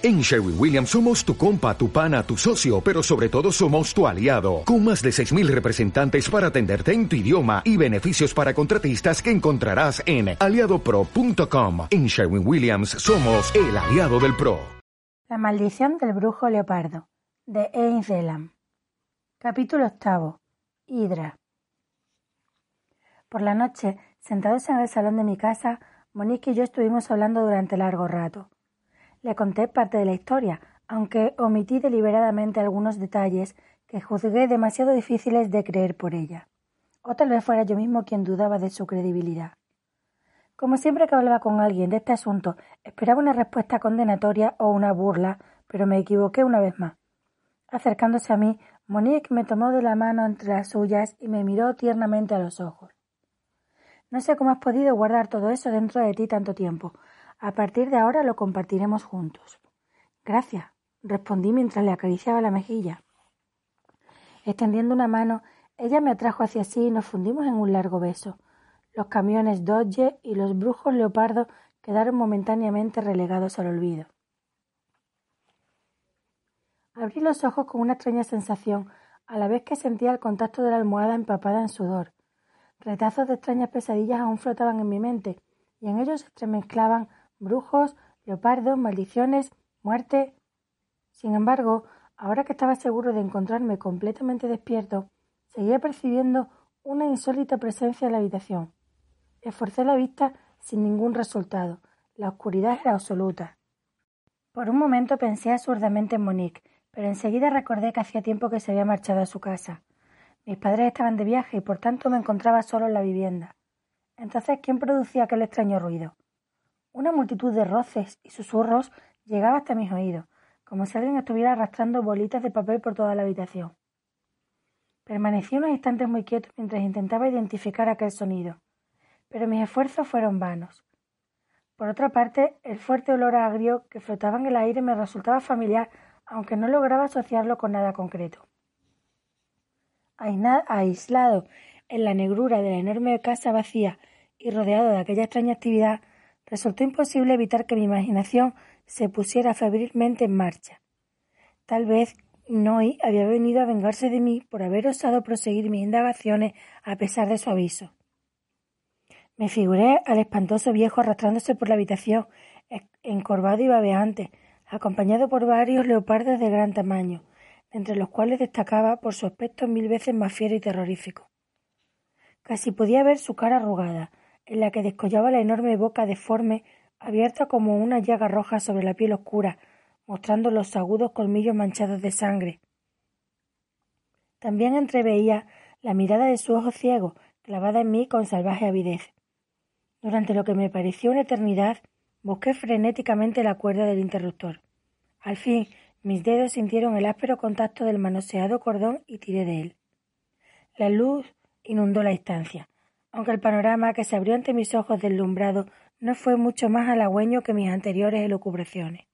En Sherwin Williams somos tu compa, tu pana, tu socio, pero sobre todo somos tu aliado, con más de 6.000 representantes para atenderte en tu idioma y beneficios para contratistas que encontrarás en aliadopro.com. En Sherwin Williams somos el aliado del PRO. La maldición del brujo leopardo, de Ein Zelam. Capítulo octavo. Hidra. Por la noche, sentados en el salón de mi casa, Monique y yo estuvimos hablando durante largo rato. Le conté parte de la historia, aunque omití deliberadamente algunos detalles que juzgué demasiado difíciles de creer por ella. O tal vez fuera yo mismo quien dudaba de su credibilidad. Como siempre que hablaba con alguien de este asunto, esperaba una respuesta condenatoria o una burla, pero me equivoqué una vez más. Acercándose a mí, Monique me tomó de la mano entre las suyas y me miró tiernamente a los ojos. No sé cómo has podido guardar todo eso dentro de ti tanto tiempo, a partir de ahora lo compartiremos juntos. Gracias, respondí mientras le acariciaba la mejilla. Extendiendo una mano, ella me atrajo hacia sí y nos fundimos en un largo beso. Los camiones Dodge y los brujos leopardos quedaron momentáneamente relegados al olvido. Abrí los ojos con una extraña sensación, a la vez que sentía el contacto de la almohada empapada en sudor. Retazos de extrañas pesadillas aún flotaban en mi mente, y en ellos se entremezclaban brujos, leopardos, maldiciones, muerte. Sin embargo, ahora que estaba seguro de encontrarme completamente despierto, seguía percibiendo una insólita presencia en la habitación. Esforcé la vista sin ningún resultado. La oscuridad era absoluta. Por un momento pensé absurdamente en Monique, pero enseguida recordé que hacía tiempo que se había marchado a su casa. Mis padres estaban de viaje y por tanto me encontraba solo en la vivienda. Entonces, ¿quién producía aquel extraño ruido? Una multitud de roces y susurros llegaba hasta mis oídos, como si alguien estuviera arrastrando bolitas de papel por toda la habitación. Permanecí unos instantes muy quieto mientras intentaba identificar aquel sonido, pero mis esfuerzos fueron vanos. Por otra parte, el fuerte olor agrio que flotaba en el aire me resultaba familiar, aunque no lograba asociarlo con nada concreto. Aislado en la negrura de la enorme casa vacía y rodeado de aquella extraña actividad, resultó imposible evitar que mi imaginación se pusiera febrilmente en marcha. Tal vez Noy había venido a vengarse de mí por haber osado proseguir mis indagaciones a pesar de su aviso. Me figuré al espantoso viejo arrastrándose por la habitación, encorvado y babeante, acompañado por varios leopardos de gran tamaño, entre los cuales destacaba por su aspecto mil veces más fiero y terrorífico. Casi podía ver su cara arrugada, en la que descollaba la enorme boca deforme, abierta como una llaga roja sobre la piel oscura, mostrando los agudos colmillos manchados de sangre. También entreveía la mirada de su ojo ciego, clavada en mí con salvaje avidez. Durante lo que me pareció una eternidad, busqué frenéticamente la cuerda del interruptor. Al fin, mis dedos sintieron el áspero contacto del manoseado cordón y tiré de él. La luz inundó la estancia aunque el panorama que se abrió ante mis ojos deslumbrado no fue mucho más halagüeño que mis anteriores elucubraciones.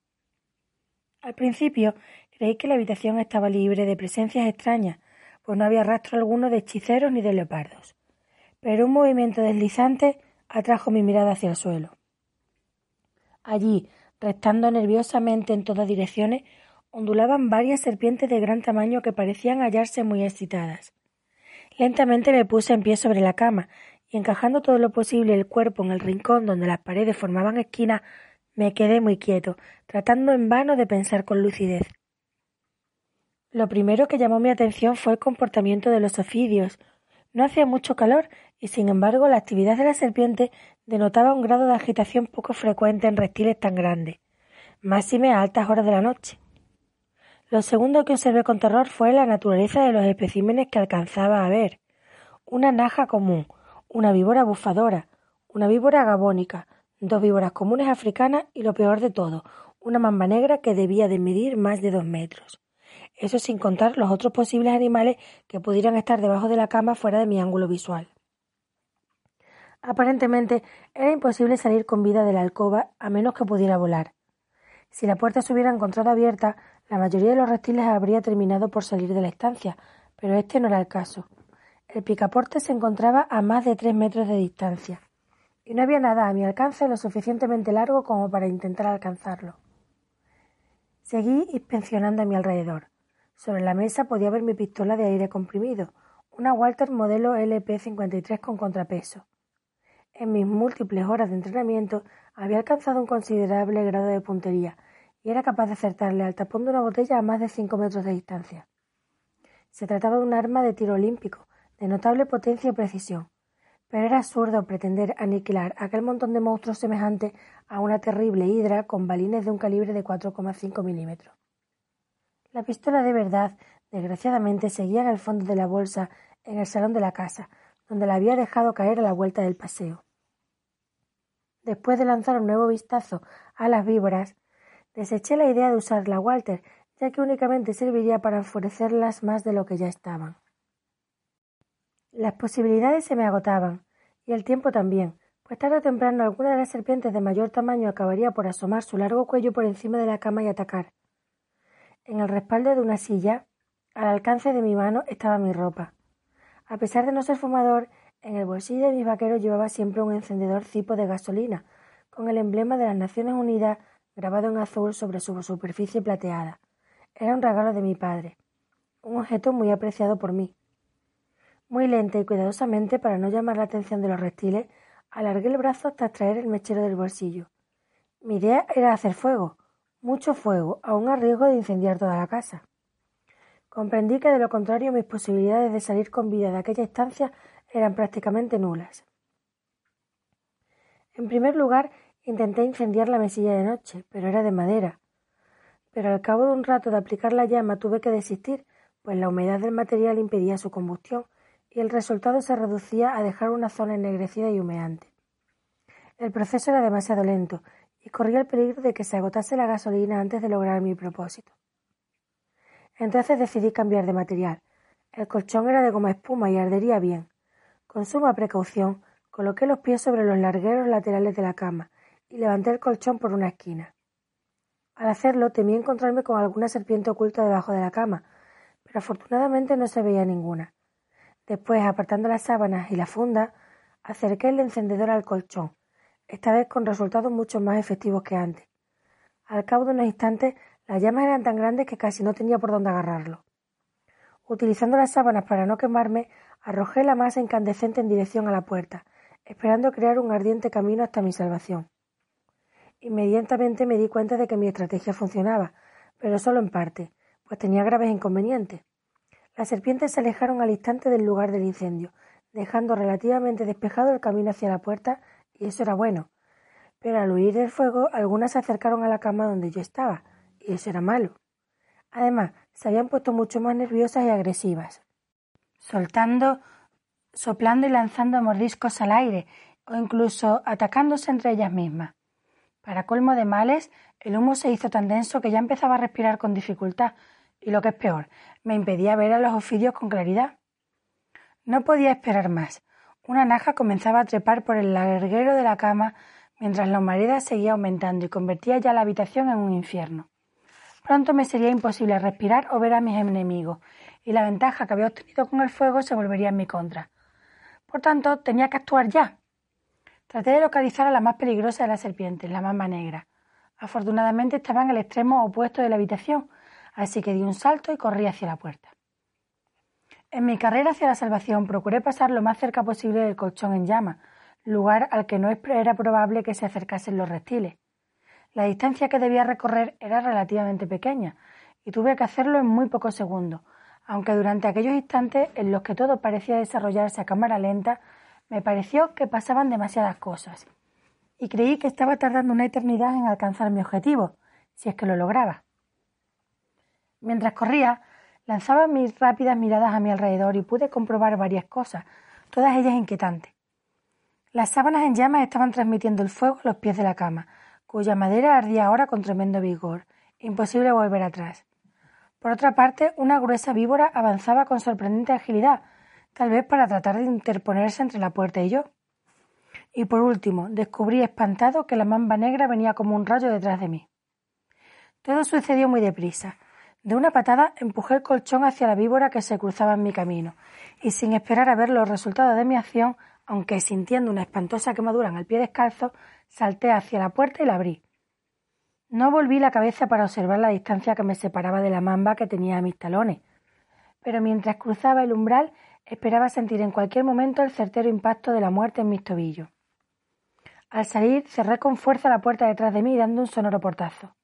Al principio creí que la habitación estaba libre de presencias extrañas, pues no había rastro alguno de hechiceros ni de leopardos. Pero un movimiento deslizante atrajo mi mirada hacia el suelo. Allí, restando nerviosamente en todas direcciones, ondulaban varias serpientes de gran tamaño que parecían hallarse muy excitadas. Lentamente me puse en pie sobre la cama y encajando todo lo posible el cuerpo en el rincón donde las paredes formaban esquina, me quedé muy quieto, tratando en vano de pensar con lucidez. Lo primero que llamó mi atención fue el comportamiento de los ofidios. No hacía mucho calor y, sin embargo, la actividad de la serpiente denotaba un grado de agitación poco frecuente en reptiles tan grandes, máxime a altas horas de la noche. Lo segundo que observé con terror fue la naturaleza de los especímenes que alcanzaba a ver. Una naja común, una víbora bufadora, una víbora gabónica, dos víboras comunes africanas y lo peor de todo, una mamba negra que debía de medir más de dos metros. Eso sin contar los otros posibles animales que pudieran estar debajo de la cama fuera de mi ángulo visual. Aparentemente era imposible salir con vida de la alcoba a menos que pudiera volar. Si la puerta se hubiera encontrado abierta, la mayoría de los reptiles habría terminado por salir de la estancia, pero este no era el caso. El picaporte se encontraba a más de tres metros de distancia, y no había nada a mi alcance lo suficientemente largo como para intentar alcanzarlo. Seguí inspeccionando a mi alrededor. Sobre la mesa podía ver mi pistola de aire comprimido, una Walter modelo LP-53 con contrapeso. En mis múltiples horas de entrenamiento había alcanzado un considerable grado de puntería y era capaz de acertarle al tapón de una botella a más de cinco metros de distancia. Se trataba de un arma de tiro olímpico, de notable potencia y precisión, pero era absurdo pretender aniquilar aquel montón de monstruos semejante a una terrible hidra con balines de un calibre de 4,5 milímetros. La pistola de verdad, desgraciadamente, seguía en el fondo de la bolsa en el salón de la casa, donde la había dejado caer a la vuelta del paseo. Después de lanzar un nuevo vistazo a las víboras, deseché la idea de usar la Walter, ya que únicamente serviría para enfurecerlas más de lo que ya estaban. Las posibilidades se me agotaban, y el tiempo también, pues tarde o temprano alguna de las serpientes de mayor tamaño acabaría por asomar su largo cuello por encima de la cama y atacar. En el respaldo de una silla, al alcance de mi mano, estaba mi ropa. A pesar de no ser fumador, en el bolsillo de mis vaqueros llevaba siempre un encendedor cipo de gasolina, con el emblema de las Naciones Unidas grabado en azul sobre su superficie plateada. Era un regalo de mi padre, un objeto muy apreciado por mí. Muy lenta y cuidadosamente, para no llamar la atención de los reptiles, alargué el brazo hasta extraer el mechero del bolsillo. Mi idea era hacer fuego, mucho fuego, aun a riesgo de incendiar toda la casa. Comprendí que de lo contrario mis posibilidades de salir con vida de aquella estancia eran prácticamente nulas. En primer lugar, intenté incendiar la mesilla de noche, pero era de madera. Pero al cabo de un rato de aplicar la llama tuve que desistir, pues la humedad del material impedía su combustión y el resultado se reducía a dejar una zona ennegrecida y humeante. El proceso era demasiado lento y corría el peligro de que se agotase la gasolina antes de lograr mi propósito. Entonces decidí cambiar de material. El colchón era de goma espuma y ardería bien. Con suma precaución, coloqué los pies sobre los largueros laterales de la cama y levanté el colchón por una esquina. Al hacerlo temí encontrarme con alguna serpiente oculta debajo de la cama, pero afortunadamente no se veía ninguna. Después, apartando las sábanas y la funda, acerqué el encendedor al colchón, esta vez con resultados mucho más efectivos que antes. Al cabo de unos instantes las llamas eran tan grandes que casi no tenía por dónde agarrarlo. Utilizando las sábanas para no quemarme, arrojé la masa incandescente en dirección a la puerta, esperando crear un ardiente camino hasta mi salvación. Inmediatamente me di cuenta de que mi estrategia funcionaba, pero solo en parte, pues tenía graves inconvenientes. Las serpientes se alejaron al instante del lugar del incendio, dejando relativamente despejado el camino hacia la puerta, y eso era bueno. Pero al huir del fuego, algunas se acercaron a la cama donde yo estaba, y eso era malo. Además, se habían puesto mucho más nerviosas y agresivas, soltando, soplando y lanzando mordiscos al aire, o incluso atacándose entre ellas mismas. Para colmo de males, el humo se hizo tan denso que ya empezaba a respirar con dificultad, y lo que es peor, me impedía ver a los oficios con claridad. No podía esperar más. Una naja comenzaba a trepar por el larguero de la cama mientras la humareda seguía aumentando y convertía ya la habitación en un infierno. Pronto me sería imposible respirar o ver a mis enemigos, y la ventaja que había obtenido con el fuego se volvería en mi contra. Por tanto, tenía que actuar ya. Traté de localizar a la más peligrosa de las serpientes, la mamba negra. Afortunadamente estaba en el extremo opuesto de la habitación, así que di un salto y corrí hacia la puerta. En mi carrera hacia la salvación procuré pasar lo más cerca posible del colchón en llama, lugar al que no era probable que se acercasen los reptiles. La distancia que debía recorrer era relativamente pequeña y tuve que hacerlo en muy pocos segundos, aunque durante aquellos instantes en los que todo parecía desarrollarse a cámara lenta, me pareció que pasaban demasiadas cosas y creí que estaba tardando una eternidad en alcanzar mi objetivo, si es que lo lograba. Mientras corría, lanzaba mis rápidas miradas a mi alrededor y pude comprobar varias cosas, todas ellas inquietantes. Las sábanas en llamas estaban transmitiendo el fuego a los pies de la cama, cuya madera ardía ahora con tremendo vigor. Imposible volver atrás. Por otra parte, una gruesa víbora avanzaba con sorprendente agilidad, tal vez para tratar de interponerse entre la puerta y yo. Y por último, descubrí espantado que la mamba negra venía como un rayo detrás de mí. Todo sucedió muy deprisa. De una patada empujé el colchón hacia la víbora que se cruzaba en mi camino, y sin esperar a ver los resultados de mi acción, aunque sintiendo una espantosa quemadura en el pie descalzo, salté hacia la puerta y la abrí. No volví la cabeza para observar la distancia que me separaba de la mamba que tenía a mis talones, pero mientras cruzaba el umbral esperaba sentir en cualquier momento el certero impacto de la muerte en mis tobillos. Al salir cerré con fuerza la puerta detrás de mí dando un sonoro portazo.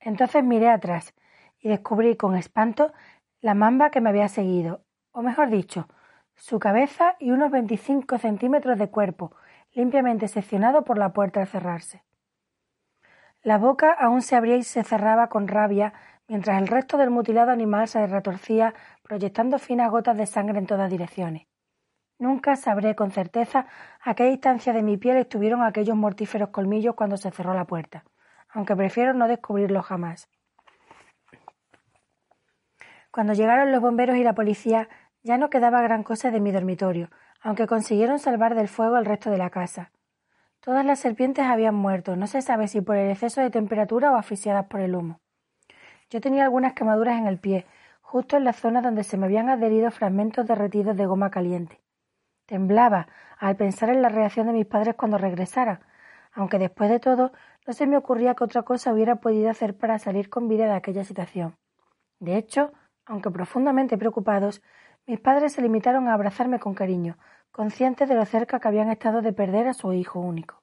Entonces miré atrás y descubrí con espanto la mamba que me había seguido, o mejor dicho, su cabeza y unos veinticinco centímetros de cuerpo, limpiamente seccionado por la puerta al cerrarse. La boca aún se abría y se cerraba con rabia, mientras el resto del mutilado animal se retorcía, proyectando finas gotas de sangre en todas direcciones. Nunca sabré con certeza a qué distancia de mi piel estuvieron aquellos mortíferos colmillos cuando se cerró la puerta, aunque prefiero no descubrirlo jamás. Cuando llegaron los bomberos y la policía, ya no quedaba gran cosa de mi dormitorio, aunque consiguieron salvar del fuego el resto de la casa. Todas las serpientes habían muerto, no se sabe si por el exceso de temperatura o asfixiadas por el humo. Yo tenía algunas quemaduras en el pie, justo en la zona donde se me habían adherido fragmentos derretidos de goma caliente. Temblaba al pensar en la reacción de mis padres cuando regresaran, aunque después de todo no se me ocurría que otra cosa hubiera podido hacer para salir con vida de aquella situación. De hecho, aunque profundamente preocupados, mis padres se limitaron a abrazarme con cariño, conscientes de lo cerca que habían estado de perder a su hijo único.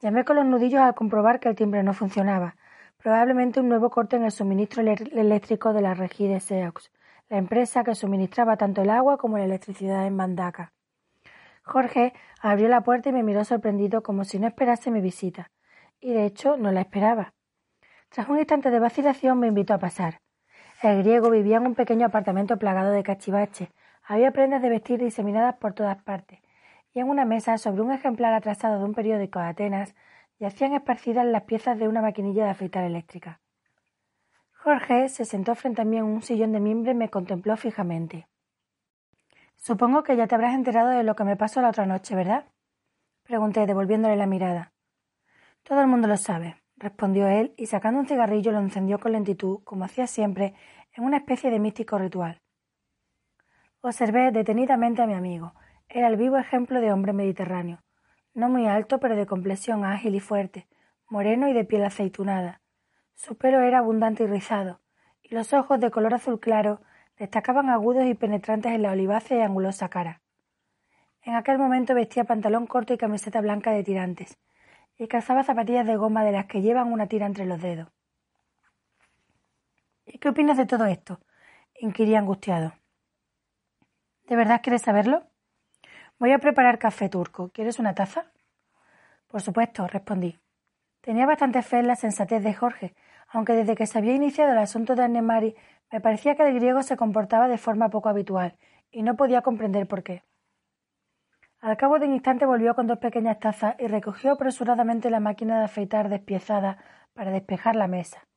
Llamé con los nudillos al comprobar que el timbre no funcionaba, probablemente un nuevo corte en el suministro eléctrico de la Regide Seaux, la empresa que suministraba tanto el agua como la electricidad en Bandaca. Jorge abrió la puerta y me miró sorprendido como si no esperase mi visita, y de hecho no la esperaba. Tras un instante de vacilación me invitó a pasar. El griego vivía en un pequeño apartamento plagado de cachivaches, había prendas de vestir diseminadas por todas partes, y en una mesa, sobre un ejemplar atrasado de un periódico de Atenas, yacían esparcidas las piezas de una maquinilla de afeitar eléctrica. Jorge se sentó frente a mí en un sillón de mimbre y me contempló fijamente. Supongo que ya te habrás enterado de lo que me pasó la otra noche, ¿verdad? pregunté, devolviéndole la mirada. Todo el mundo lo sabe, respondió él, y sacando un cigarrillo lo encendió con lentitud, como hacía siempre, en una especie de místico ritual. Observé detenidamente a mi amigo. Era el vivo ejemplo de hombre mediterráneo. No muy alto, pero de complexión ágil y fuerte, moreno y de piel aceitunada. Su pelo era abundante y rizado, y los ojos de color azul claro destacaban agudos y penetrantes en la olivácea y angulosa cara. En aquel momento vestía pantalón corto y camiseta blanca de tirantes, y calzaba zapatillas de goma de las que llevan una tira entre los dedos. ¿Y qué opinas de todo esto? inquirí angustiado. ¿De verdad quieres saberlo? Voy a preparar café turco. ¿Quieres una taza? Por supuesto, respondí. Tenía bastante fe en la sensatez de Jorge, aunque desde que se había iniciado el asunto de Annemari me parecía que el griego se comportaba de forma poco habitual, y no podía comprender por qué. Al cabo de un instante volvió con dos pequeñas tazas y recogió apresuradamente la máquina de afeitar despiezada para despejar la mesa.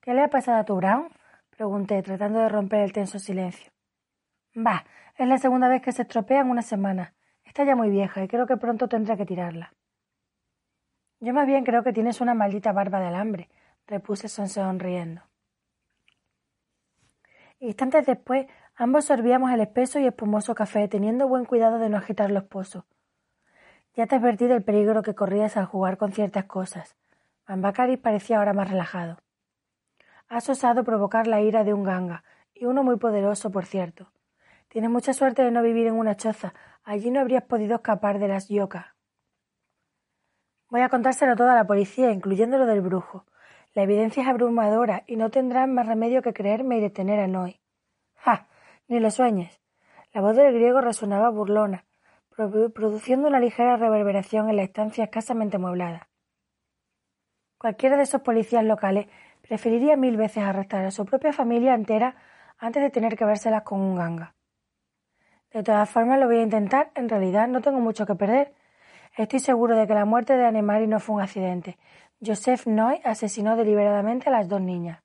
¿Qué le ha pasado a tu Brown? pregunté, tratando de romper el tenso silencio. Bah, es la segunda vez que se estropea en una semana. Está ya muy vieja y creo que pronto tendré que tirarla. Yo más bien creo que tienes una maldita barba de alambre, repuse sonriendo. Instantes después, ambos sorbíamos el espeso y espumoso café, teniendo buen cuidado de no agitar los pozos. Ya te advertí del peligro que corrías al jugar con ciertas cosas. Ambacari parecía ahora más relajado. Has osado provocar la ira de un ganga, y uno muy poderoso, por cierto. Tienes mucha suerte de no vivir en una choza. Allí no habrías podido escapar de las yocas. Voy a contárselo todo a la policía, incluyendo lo del brujo. La evidencia es abrumadora y no tendrán más remedio que creerme y detener a Noé. ¡Ja! Ni lo sueñes. La voz del griego resonaba burlona, produciendo una ligera reverberación en la estancia escasamente amueblada. Cualquiera de esos policías locales preferiría mil veces arrestar a su propia familia entera antes de tener que vérselas con un ganga. De todas formas, lo voy a intentar. En realidad, no tengo mucho que perder. Estoy seguro de que la muerte de Annemari no fue un accidente. Joseph Noy asesinó deliberadamente a las dos niñas.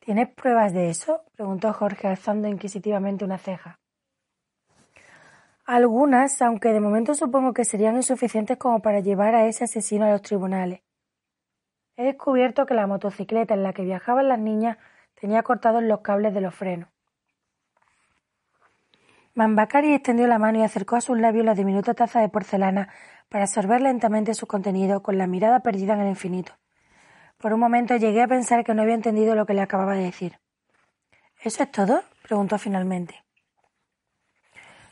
¿Tienes pruebas de eso? preguntó Jorge alzando inquisitivamente una ceja. Algunas, aunque de momento supongo que serían insuficientes como para llevar a ese asesino a los tribunales. He descubierto que la motocicleta en la que viajaban las niñas tenía cortados los cables de los frenos. Mambacari extendió la mano y acercó a sus labios la diminuta taza de porcelana para absorber lentamente su contenido con la mirada perdida en el infinito. Por un momento llegué a pensar que no había entendido lo que le acababa de decir. ¿Eso es todo? preguntó finalmente.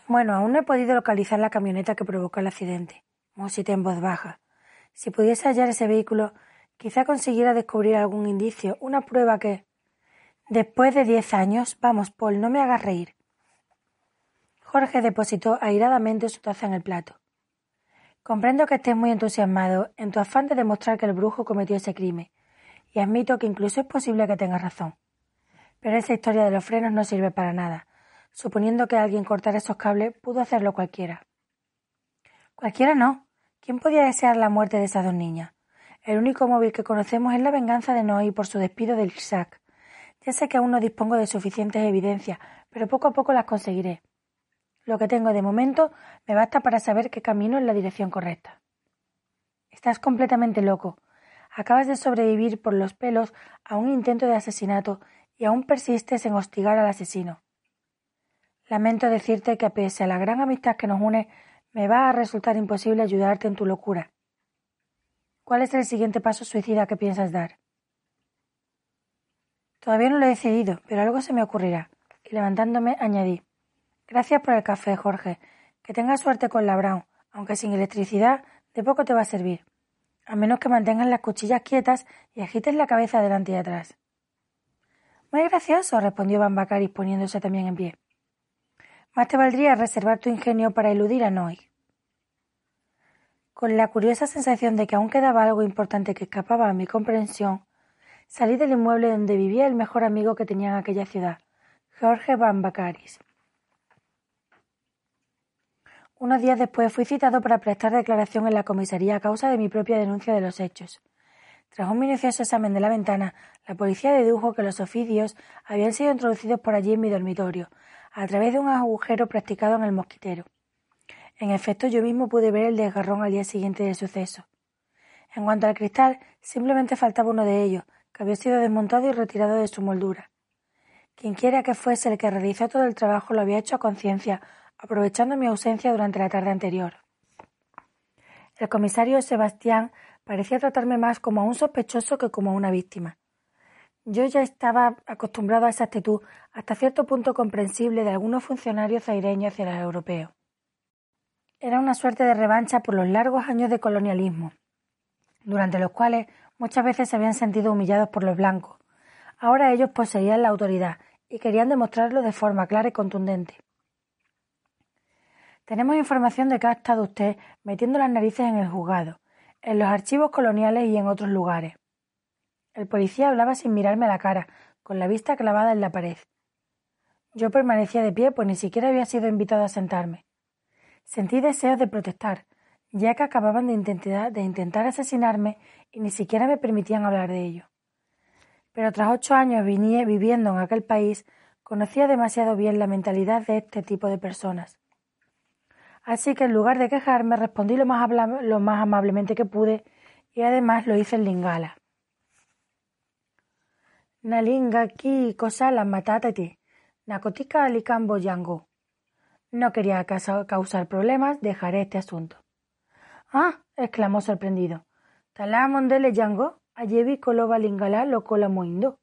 Bueno, aún no he podido localizar la camioneta que provocó el accidente. Musité en voz baja. Si pudiese hallar ese vehículo, quizá consiguiera descubrir algún indicio, una prueba que. Después de diez años, vamos, Paul, no me hagas reír. Jorge depositó airadamente su taza en el plato. Comprendo que estés muy entusiasmado en tu afán de demostrar que el brujo cometió ese crimen, y admito que incluso es posible que tengas razón. Pero esa historia de los frenos no sirve para nada. Suponiendo que alguien cortara esos cables, pudo hacerlo cualquiera. Cualquiera no. ¿Quién podía desear la muerte de esas dos niñas? El único móvil que conocemos es la venganza de Noé por su despido del Isaac. Ya sé que aún no dispongo de suficientes evidencias, pero poco a poco las conseguiré. Lo que tengo de momento me basta para saber que camino en la dirección correcta. Estás completamente loco. Acabas de sobrevivir por los pelos a un intento de asesinato y aún persistes en hostigar al asesino. Lamento decirte que pese a la gran amistad que nos une, me va a resultar imposible ayudarte en tu locura. ¿Cuál es el siguiente paso suicida que piensas dar? Todavía no lo he decidido, pero algo se me ocurrirá. Y levantándome añadí Gracias por el café, Jorge. Que tengas suerte con la Brown, aunque sin electricidad de poco te va a servir. A menos que mantengas las cuchillas quietas y agites la cabeza delante y atrás. Muy gracioso, respondió Bambacaris poniéndose también en pie. Más te valdría reservar tu ingenio para eludir a Noy. Con la curiosa sensación de que aún quedaba algo importante que escapaba a mi comprensión, salí del inmueble donde vivía el mejor amigo que tenía en aquella ciudad, Jorge Bambacaris. Unos días después fui citado para prestar declaración en la comisaría a causa de mi propia denuncia de los hechos. Tras un minucioso examen de la ventana, la policía dedujo que los oficios habían sido introducidos por allí en mi dormitorio, a través de un agujero practicado en el mosquitero. En efecto, yo mismo pude ver el desgarrón al día siguiente del suceso. En cuanto al cristal, simplemente faltaba uno de ellos, que había sido desmontado y retirado de su moldura. Quienquiera que fuese el que realizó todo el trabajo lo había hecho a conciencia, aprovechando mi ausencia durante la tarde anterior. El comisario Sebastián parecía tratarme más como a un sospechoso que como a una víctima. Yo ya estaba acostumbrado a esa actitud hasta cierto punto comprensible de algunos funcionarios zaireños hacia los europeos. Era una suerte de revancha por los largos años de colonialismo, durante los cuales muchas veces se habían sentido humillados por los blancos. Ahora ellos poseían la autoridad y querían demostrarlo de forma clara y contundente. Tenemos información de que ha estado usted metiendo las narices en el juzgado, en los archivos coloniales y en otros lugares. El policía hablaba sin mirarme a la cara, con la vista clavada en la pared. Yo permanecía de pie, pues ni siquiera había sido invitado a sentarme. Sentí deseos de protestar, ya que acababan de intentar, de intentar asesinarme y ni siquiera me permitían hablar de ello. Pero tras ocho años viviendo en aquel país, conocía demasiado bien la mentalidad de este tipo de personas. Así que en lugar de quejarme respondí lo más, lo más amablemente que pude y además lo hice en lingala. Nalinga ki la matatati, nakotika alicambo yango. No quería causar problemas, dejaré este asunto. Ah, exclamó sorprendido. Talamondele yango, ayevi koloba lingala lo moindo.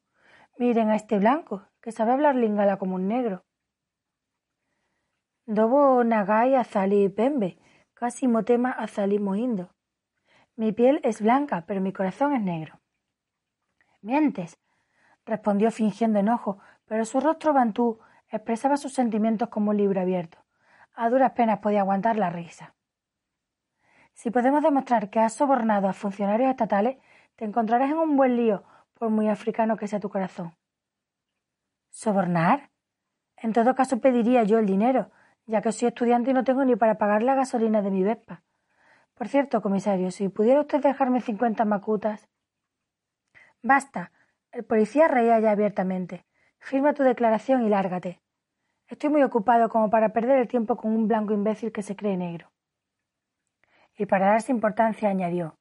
Miren a este blanco, que sabe hablar lingala como un negro. Dobo nagai azali pembe, casi motema azali moindo. Mi piel es blanca, pero mi corazón es negro. Mientes, respondió fingiendo enojo, pero su rostro bantú expresaba sus sentimientos como un libro abierto. A duras penas podía aguantar la risa. Si podemos demostrar que has sobornado a funcionarios estatales, te encontrarás en un buen lío, por muy africano que sea tu corazón. ¿Sobornar? En todo caso pediría yo el dinero, ya que soy estudiante y no tengo ni para pagar la gasolina de mi Vespa. Por cierto, comisario, si pudiera usted dejarme cincuenta macutas. Basta. El policía reía ya abiertamente. Firma tu declaración y lárgate. Estoy muy ocupado como para perder el tiempo con un blanco imbécil que se cree negro. Y para darse importancia añadió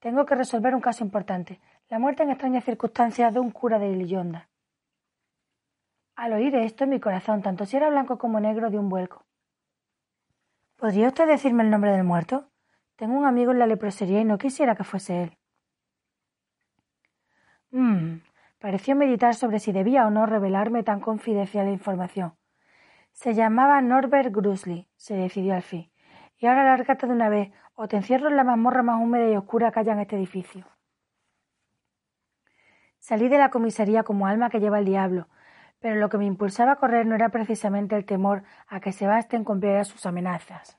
Tengo que resolver un caso importante, la muerte en extrañas circunstancias de un cura de Lillonda. Al oír esto, mi corazón, tanto si era blanco como negro, dio un vuelco. ¿Podría usted decirme el nombre del muerto? Tengo un amigo en la leprosería y no quisiera que fuese él. Mmm. Pareció meditar sobre si debía o no revelarme tan confidencial información. Se llamaba Norbert Grusley, se decidió al fin. Y ahora lárgate de una vez, o te encierro en la mazmorra más húmeda y oscura que haya en este edificio. Salí de la comisaría como alma que lleva el diablo, pero lo que me impulsaba a correr no era precisamente el temor a que Sebastián cumpliera sus amenazas.